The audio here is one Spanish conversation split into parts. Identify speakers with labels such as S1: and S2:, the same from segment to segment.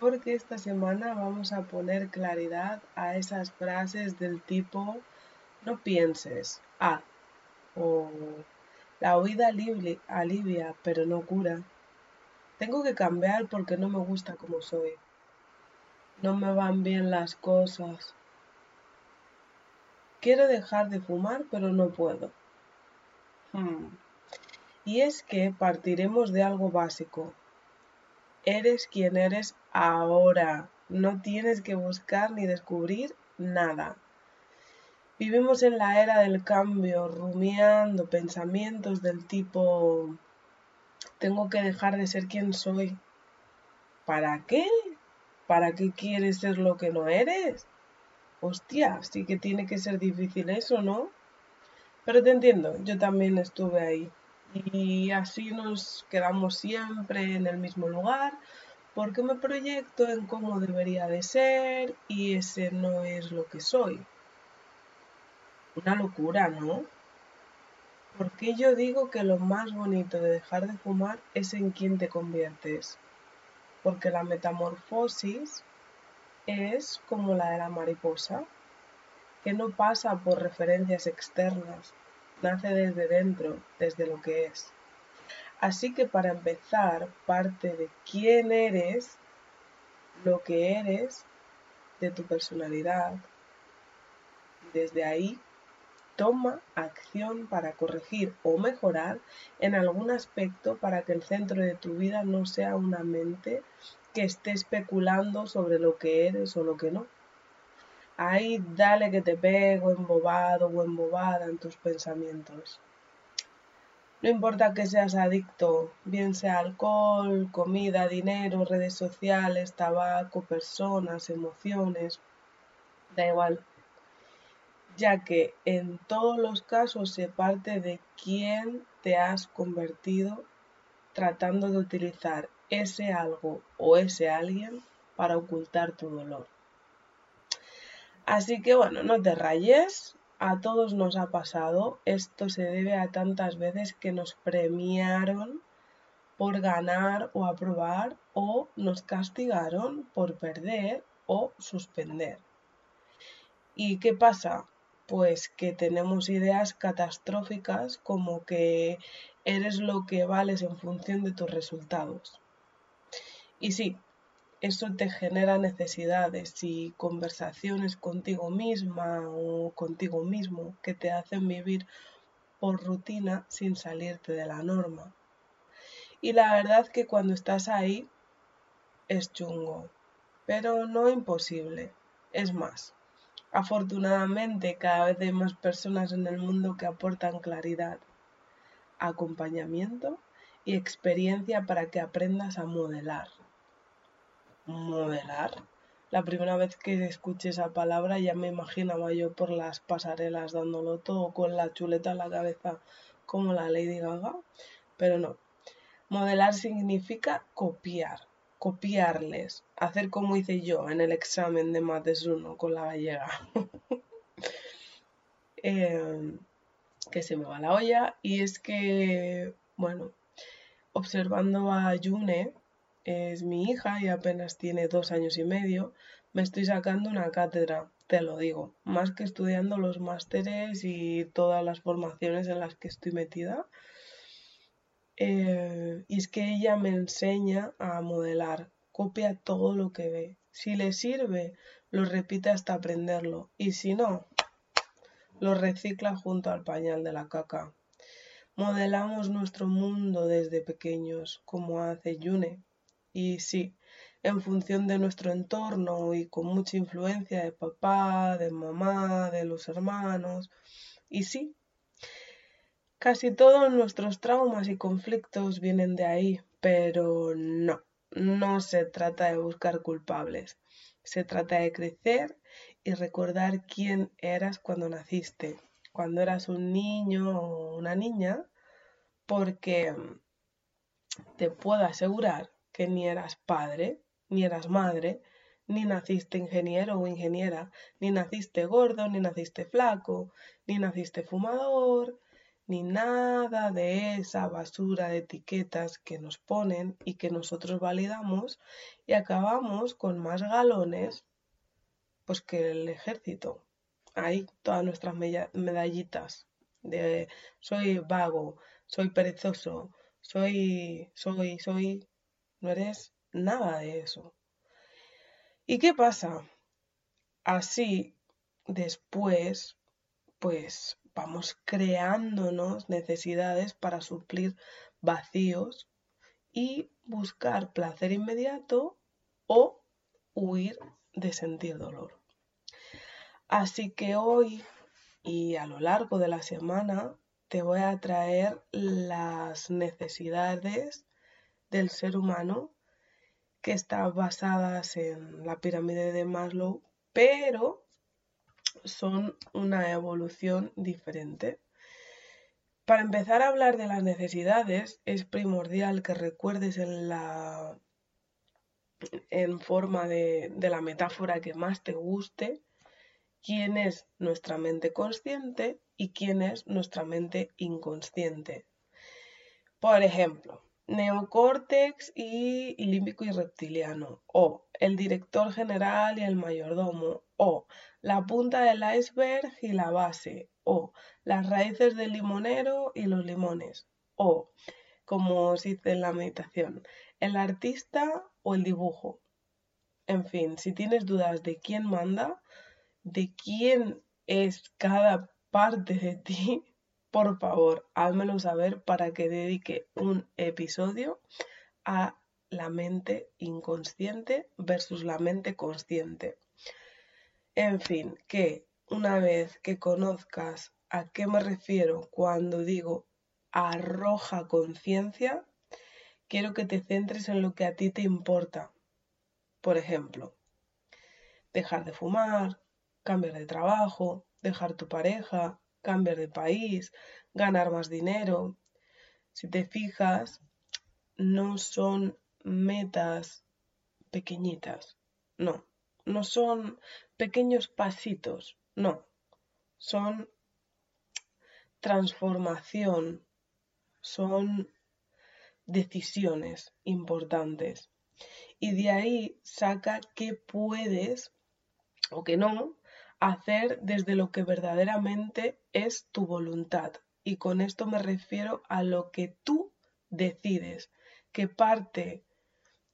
S1: porque esta semana vamos a poner claridad a esas frases del tipo no pienses, ah, o la huida alivia, pero no cura. Tengo que cambiar porque no me gusta como soy. No me van bien las cosas. Quiero dejar de fumar, pero no puedo. Hmm. Y es que partiremos de algo básico. Eres quien eres ahora. No tienes que buscar ni descubrir nada. Vivimos en la era del cambio, rumiando pensamientos del tipo tengo que dejar de ser quien soy. ¿Para qué? ¿Para qué quieres ser lo que no eres? Hostia, sí que tiene que ser difícil eso, ¿no? Pero te entiendo, yo también estuve ahí. Y así nos quedamos siempre en el mismo lugar, porque me proyecto en cómo debería de ser y ese no es lo que soy. Una locura, ¿no? Porque yo digo que lo más bonito de dejar de fumar es en quién te conviertes. Porque la metamorfosis es como la de la mariposa, que no pasa por referencias externas, nace desde dentro, desde lo que es. Así que para empezar, parte de quién eres, lo que eres, de tu personalidad. Desde ahí, toma acción para corregir o mejorar en algún aspecto para que el centro de tu vida no sea una mente que esté especulando sobre lo que eres o lo que no ahí dale que te pego embobado o embobada en tus pensamientos. No importa que seas adicto, bien sea alcohol, comida, dinero, redes sociales, tabaco, personas, emociones, da igual, ya que en todos los casos se parte de quién te has convertido tratando de utilizar ese algo o ese alguien para ocultar tu dolor. Así que bueno, no te rayes, a todos nos ha pasado, esto se debe a tantas veces que nos premiaron por ganar o aprobar o nos castigaron por perder o suspender. ¿Y qué pasa? Pues que tenemos ideas catastróficas como que eres lo que vales en función de tus resultados. Y sí, eso te genera necesidades y conversaciones contigo misma o contigo mismo que te hacen vivir por rutina sin salirte de la norma. Y la verdad que cuando estás ahí es chungo, pero no imposible. Es más, afortunadamente cada vez hay más personas en el mundo que aportan claridad, acompañamiento y experiencia para que aprendas a modelar modelar. La primera vez que escuché esa palabra ya me imaginaba yo por las pasarelas dándolo todo con la chuleta en la cabeza como la Lady Gaga, pero no. Modelar significa copiar, copiarles, hacer como hice yo en el examen de Mates 1 con la gallega. Em, que se me va la olla y es que, bueno, observando a Yune, es mi hija y apenas tiene dos años y medio, me estoy sacando una cátedra, te lo digo, más que estudiando los másteres y todas las formaciones en las que estoy metida. Eh, y es que ella me enseña a modelar, copia todo lo que ve. Si le sirve, lo repite hasta aprenderlo. Y si no, lo recicla junto al pañal de la caca. Modelamos nuestro mundo desde pequeños, como hace Yune, y sí, en función de nuestro entorno y con mucha influencia de papá, de mamá, de los hermanos. Y sí, casi todos nuestros traumas y conflictos vienen de ahí, pero no. no se trata de buscar culpables, se trata de crecer y recordar quién eras cuando naciste, cuando eras un niño o una niña, porque te puedo asegurar que ni eras padre, ni eras madre, ni naciste ingeniero o ingeniera, ni naciste gordo, ni naciste flaco, ni naciste fumador, ni nada de esa basura de etiquetas que nos ponen y que nosotros validamos y acabamos con más galones pues que el ejército. Ahí todas nuestras medallitas de soy vago, soy perezoso, soy, soy, soy, no eres nada de eso. ¿Y qué pasa? Así, después, pues vamos creándonos necesidades para suplir vacíos y buscar placer inmediato o huir de sentir dolor. Así que hoy y a lo largo de la semana te voy a traer las necesidades del ser humano que están basadas en la pirámide de Maslow, pero son una evolución diferente. Para empezar a hablar de las necesidades, es primordial que recuerdes en la en forma de, de la metáfora que más te guste, quién es nuestra mente consciente y quién es nuestra mente inconsciente. Por ejemplo, neocórtex y límbico y reptiliano, o el director general y el mayordomo, o la punta del iceberg y la base, o las raíces del limonero y los limones, o, como se dice en la meditación, el artista o el dibujo. En fin, si tienes dudas de quién manda, de quién es cada parte de ti, por favor, házmelo saber para que dedique un episodio a la mente inconsciente versus la mente consciente. En fin, que una vez que conozcas a qué me refiero cuando digo arroja conciencia, quiero que te centres en lo que a ti te importa. Por ejemplo, dejar de fumar, cambiar de trabajo, dejar tu pareja, cambiar de país, ganar más dinero. Si te fijas, no son metas pequeñitas, no, no son pequeños pasitos, no, son transformación, son decisiones importantes. Y de ahí saca qué puedes o qué no hacer desde lo que verdaderamente es tu voluntad. Y con esto me refiero a lo que tú decides, que parte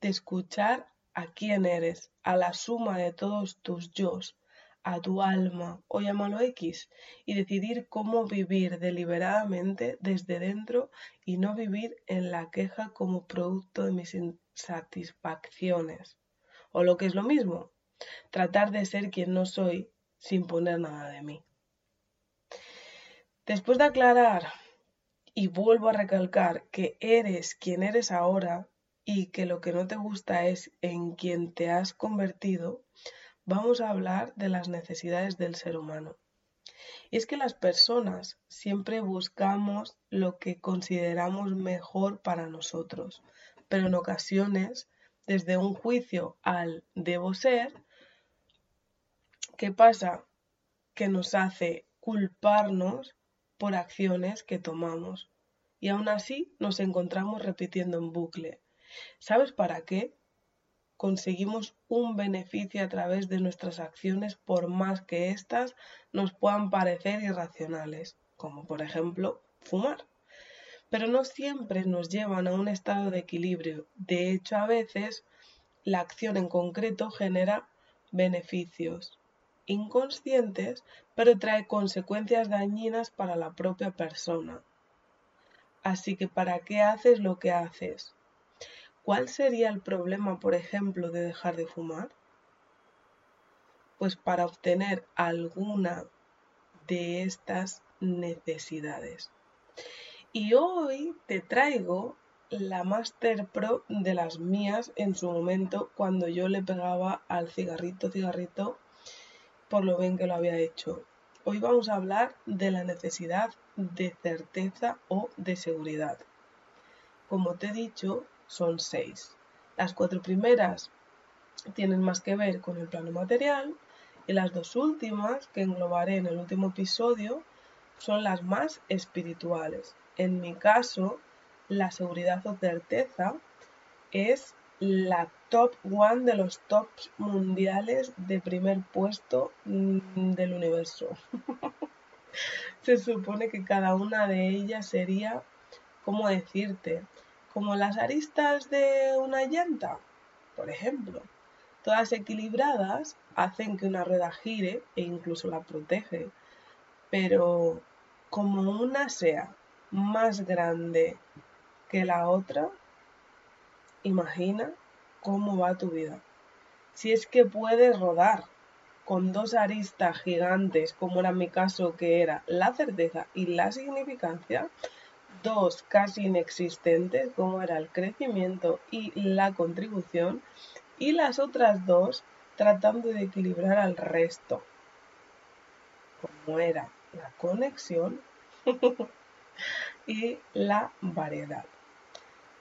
S1: de escuchar a quién eres, a la suma de todos tus yo, a tu alma, o llámalo X, y decidir cómo vivir deliberadamente desde dentro y no vivir en la queja como producto de mis insatisfacciones. O lo que es lo mismo, tratar de ser quien no soy sin poner nada de mí. Después de aclarar y vuelvo a recalcar que eres quien eres ahora y que lo que no te gusta es en quien te has convertido, vamos a hablar de las necesidades del ser humano. Y es que las personas siempre buscamos lo que consideramos mejor para nosotros, pero en ocasiones, desde un juicio al debo ser, ¿qué pasa? Que nos hace culparnos por acciones que tomamos. Y aún así nos encontramos repitiendo en bucle. ¿Sabes para qué? Conseguimos un beneficio a través de nuestras acciones por más que éstas nos puedan parecer irracionales, como por ejemplo fumar. Pero no siempre nos llevan a un estado de equilibrio. De hecho, a veces la acción en concreto genera beneficios inconscientes, pero trae consecuencias dañinas para la propia persona. Así que ¿para qué haces lo que haces? ¿Cuál sería el problema, por ejemplo, de dejar de fumar? Pues para obtener alguna de estas necesidades. Y hoy te traigo la Master Pro de las mías en su momento cuando yo le pegaba al cigarrito, cigarrito, por lo bien que lo había hecho. Hoy vamos a hablar de la necesidad de certeza o de seguridad. Como te he dicho, son seis. Las cuatro primeras tienen más que ver con el plano material y las dos últimas, que englobaré en el último episodio, son las más espirituales. En mi caso, la seguridad o certeza es la top one de los tops mundiales de primer puesto mm, del universo. Se supone que cada una de ellas sería, ¿cómo decirte? Como las aristas de una llanta, por ejemplo. Todas equilibradas hacen que una rueda gire e incluso la protege. Pero como una sea más grande que la otra, imagina cómo va tu vida. Si es que puedes rodar con dos aristas gigantes, como era mi caso, que era la certeza y la significancia, dos casi inexistentes, como era el crecimiento y la contribución, y las otras dos tratando de equilibrar al resto, como era la conexión y la variedad.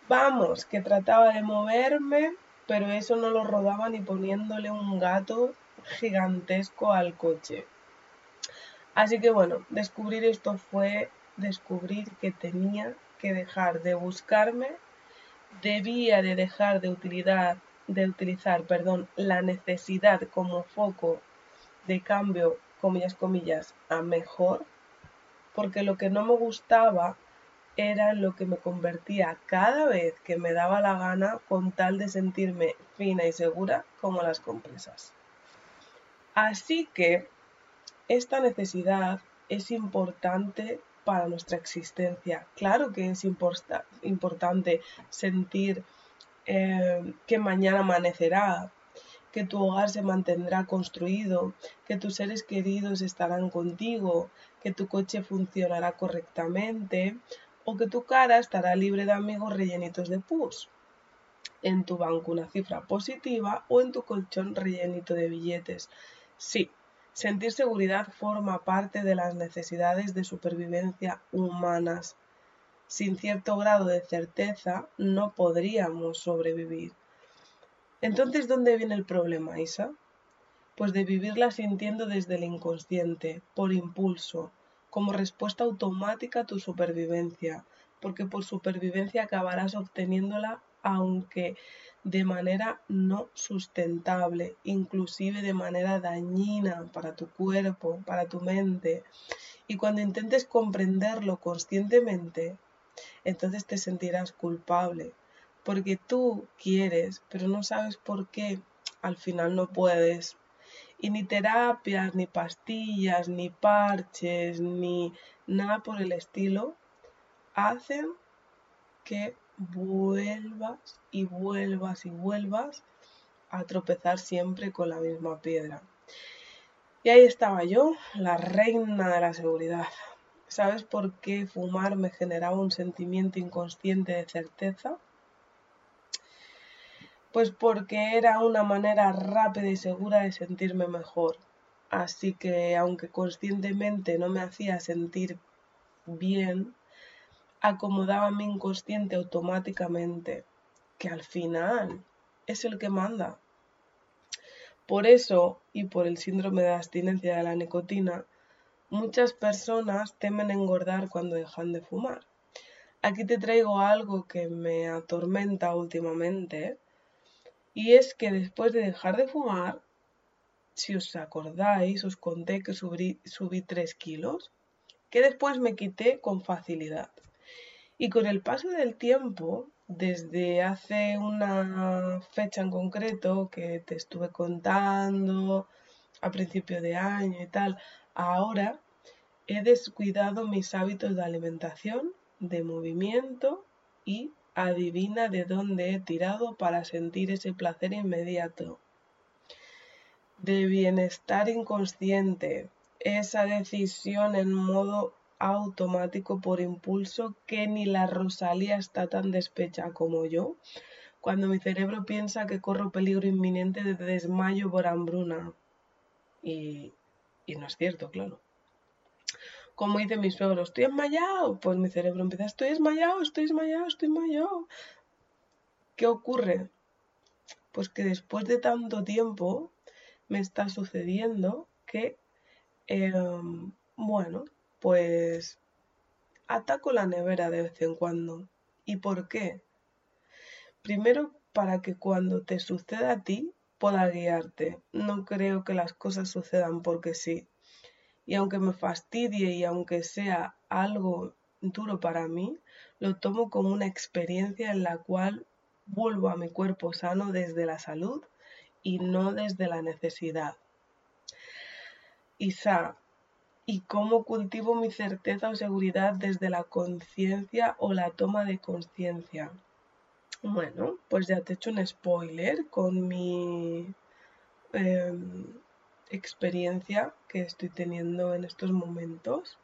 S1: Vamos, que trataba de moverme, pero eso no lo rodaba ni poniéndole un gato gigantesco al coche. Así que bueno, descubrir esto fue descubrir que tenía que dejar de buscarme, debía de dejar de utilizar, de utilizar perdón, la necesidad como foco de cambio, comillas, comillas, a mejor, porque lo que no me gustaba era lo que me convertía cada vez que me daba la gana con tal de sentirme fina y segura como las compresas. Así que esta necesidad es importante para nuestra existencia. Claro que es importante sentir eh, que mañana amanecerá, que tu hogar se mantendrá construido, que tus seres queridos estarán contigo, que tu coche funcionará correctamente o que tu cara estará libre de amigos rellenitos de pus. En tu banco una cifra positiva o en tu colchón rellenito de billetes. Sí, sentir seguridad forma parte de las necesidades de supervivencia humanas. Sin cierto grado de certeza no podríamos sobrevivir. Entonces, ¿dónde viene el problema, Isa? Pues de vivirla sintiendo desde el inconsciente, por impulso, como respuesta automática a tu supervivencia, porque por supervivencia acabarás obteniéndola aunque de manera no sustentable, inclusive de manera dañina para tu cuerpo, para tu mente. Y cuando intentes comprenderlo conscientemente, entonces te sentirás culpable, porque tú quieres, pero no sabes por qué, al final no puedes, y ni terapias, ni pastillas, ni parches, ni nada por el estilo hacen que vuelvas y vuelvas y vuelvas a tropezar siempre con la misma piedra. Y ahí estaba yo, la reina de la seguridad. ¿Sabes por qué fumar me generaba un sentimiento inconsciente de certeza? Pues porque era una manera rápida y segura de sentirme mejor. Así que aunque conscientemente no me hacía sentir bien, acomodaba mi inconsciente automáticamente, que al final es el que manda. Por eso, y por el síndrome de abstinencia de la nicotina, muchas personas temen engordar cuando dejan de fumar. Aquí te traigo algo que me atormenta últimamente, y es que después de dejar de fumar, si os acordáis, os conté que subí, subí 3 kilos, que después me quité con facilidad. Y con el paso del tiempo, desde hace una fecha en concreto que te estuve contando a principio de año y tal, ahora he descuidado mis hábitos de alimentación, de movimiento y adivina de dónde he tirado para sentir ese placer inmediato. De bienestar inconsciente, esa decisión en modo automático por impulso que ni la Rosalía está tan despecha como yo, cuando mi cerebro piensa que corro peligro inminente de desmayo por hambruna. Y, y no es cierto, claro. Como dice mi suegro, estoy desmayado. Pues mi cerebro empieza, estoy desmayado, estoy desmayado, estoy desmayado. ¿Qué ocurre? Pues que después de tanto tiempo me está sucediendo que, em, bueno, pues ataco la nevera de vez en cuando. ¿Y por qué? Primero, para que cuando te suceda a ti pueda guiarte. No creo que las cosas sucedan porque sí. Y aunque me fastidie y aunque sea algo duro para mí, lo tomo como una experiencia en la cual vuelvo a mi cuerpo sano desde la salud y no desde la necesidad. Isa, ¿y cómo cultivo mi certeza o seguridad desde la conciencia o la toma de conciencia? Bueno, pues ya te he hecho un spoiler con mi em, experiencia que estoy teniendo en estos momentos.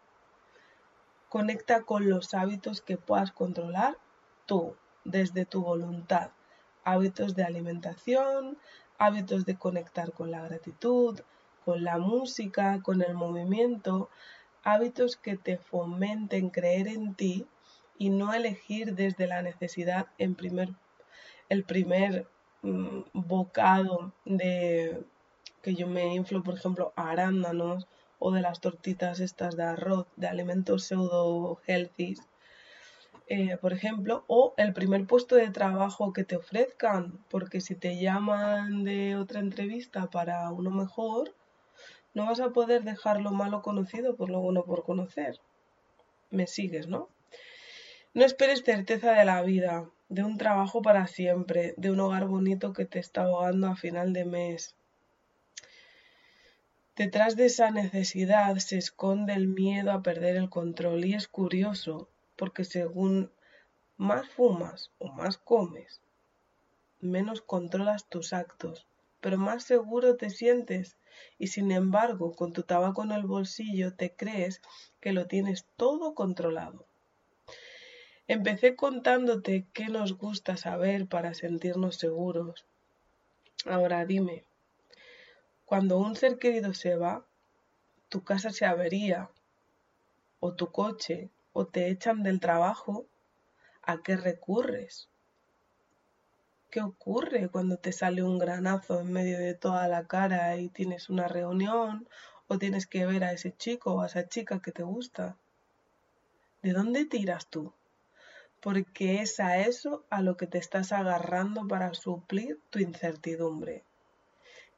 S1: Conecta con los hábitos que puedas controlar tú, desde tu voluntad. Hábitos de alimentación, hábitos de conectar con la gratitud, con la música, con el movimiento, hábitos que te fomenten creer en ti y no elegir desde la necesidad en primer, el primer mm, bocado de que yo me inflo, por ejemplo, a arándanos o de las tortitas estas de arroz, de alimentos pseudo healthy, eh, por ejemplo, o el primer puesto de trabajo que te ofrezcan, porque si te llaman de otra entrevista para uno mejor, no vas a poder dejar lo malo conocido por lo bueno por conocer. Me sigues, ¿no? No esperes certeza de la vida, de un trabajo para siempre, de un hogar bonito que te está ahogando a final de mes. Detrás de esa necesidad se esconde el miedo a perder el control y es curioso porque según más fumas o más comes, menos controlas tus actos, pero más seguro te sientes y sin embargo con tu tabaco en el bolsillo te crees que lo tienes todo controlado. Empecé contándote qué nos gusta saber para sentirnos seguros. Ahora dime, cuando un ser querido se va, tu casa se avería, o tu coche, o te echan del trabajo, ¿a qué recurres? ¿Qué ocurre cuando te sale un granazo en medio de toda la cara y tienes una reunión o tienes que ver a ese chico o a esa chica que te gusta? ¿De dónde tiras tú? porque es a eso a lo que te estás agarrando para suplir tu incertidumbre.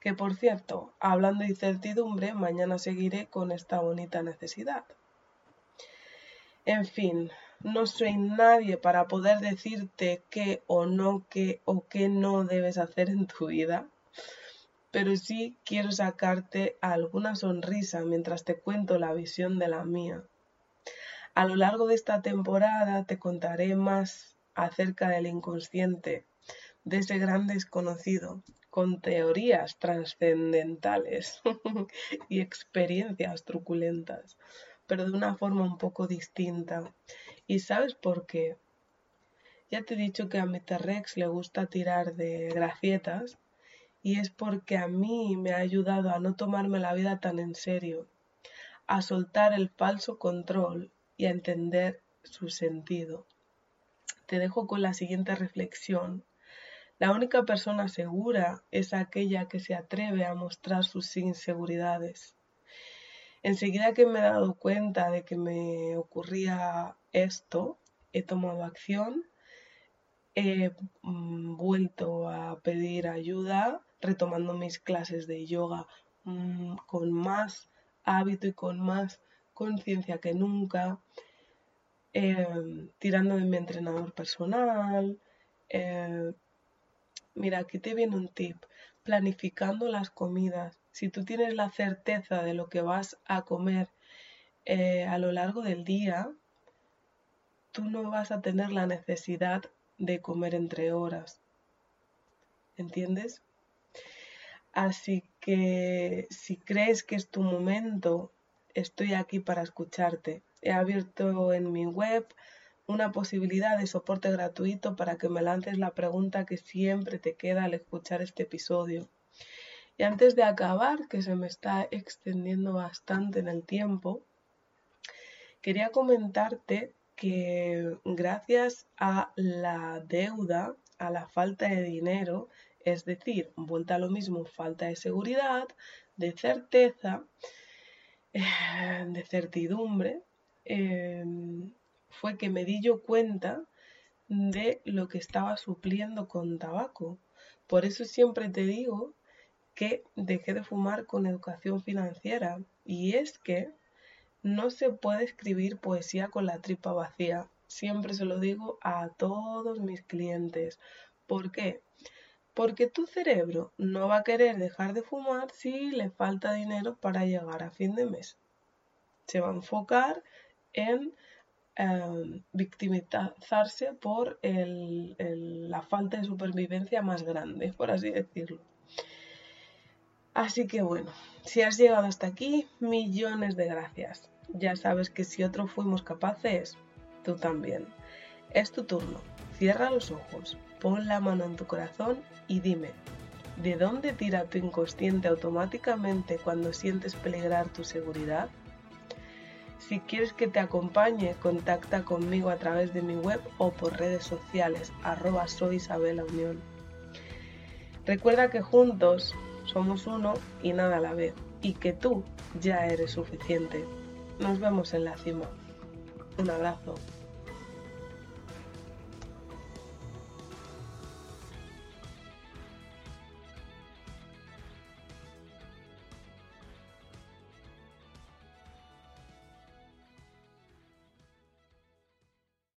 S1: Que por cierto, hablando de incertidumbre, mañana seguiré con esta bonita necesidad. En fin, no soy nadie para poder decirte qué o no qué o qué no debes hacer en tu vida, pero sí quiero sacarte alguna sonrisa mientras te cuento la visión de la mía a lo largo de esta temporada te contaré más acerca del inconsciente, de ese gran desconocido, con teorías trascendentales y experiencias truculentas, pero de una forma un poco distinta. ¿Y sabes por qué? Ya te he dicho que a Mr. Rex le gusta tirar de gracietas y es porque a mí me ha ayudado a no tomarme la vida tan en serio, a soltar el falso control y a entender su sentido. Te dejo con la siguiente reflexión. La única persona segura es aquella que se atreve a mostrar sus inseguridades. Enseguida que me he dado cuenta de que me ocurría esto, he tomado acción, he mm, vuelto a pedir ayuda, retomando mis clases de yoga mm, con más hábito y con más conciencia que nunca, em, tirando de mi entrenador personal. Em, mira, aquí te viene un tip, planificando las comidas. Si tú tienes la certeza de lo que vas a comer eh, a lo largo del día, tú no vas a tener la necesidad de comer entre horas. ¿Entiendes? Así que si crees que es tu momento estoy aquí para escucharte. he abierto en mi web una posibilidad de soporte gratuito para que me lances la pregunta que siempre te queda al escuchar este episodio. Y antes de acabar, que se me está extendiendo bastante en el tiempo, quería comentarte que gracias a la deuda, a la falta de dinero, es decir, vuelta a lo mismo, falta de seguridad, de certeza, eh, de certidumbre, em, fue que me di yo cuenta de lo que estaba supliendo con tabaco. Por eso siempre te digo que dejé de fumar con educación financiera. Y es que no se puede escribir poesía con la tripa vacía. Siempre se lo digo a todos mis clientes. ¿Por qué? Porque tu cerebro no va a querer dejar de fumar si le falta dinero para llegar a fin de mes. Se va a enfocar en em, victimizarse por la falta de supervivencia más grande, por así decirlo. Así que bueno, si has llegado hasta aquí, millones de gracias. Ya sabes que si otros fuimos capaces, tú también. Es tu turno. Cierra los ojos, pon la mano en tu corazón y dime, ¿de dónde tira tu inconsciente automáticamente cuando sientes peligrar tu seguridad? Si quieres que te acompañe, contacta conmigo a través de mi web o por redes sociales, arroba soy Isabela Unión. Recuerda que juntos somos uno y nada a la vez, y que tú ya eres suficiente. Nos vemos en la cima. Un abrazo.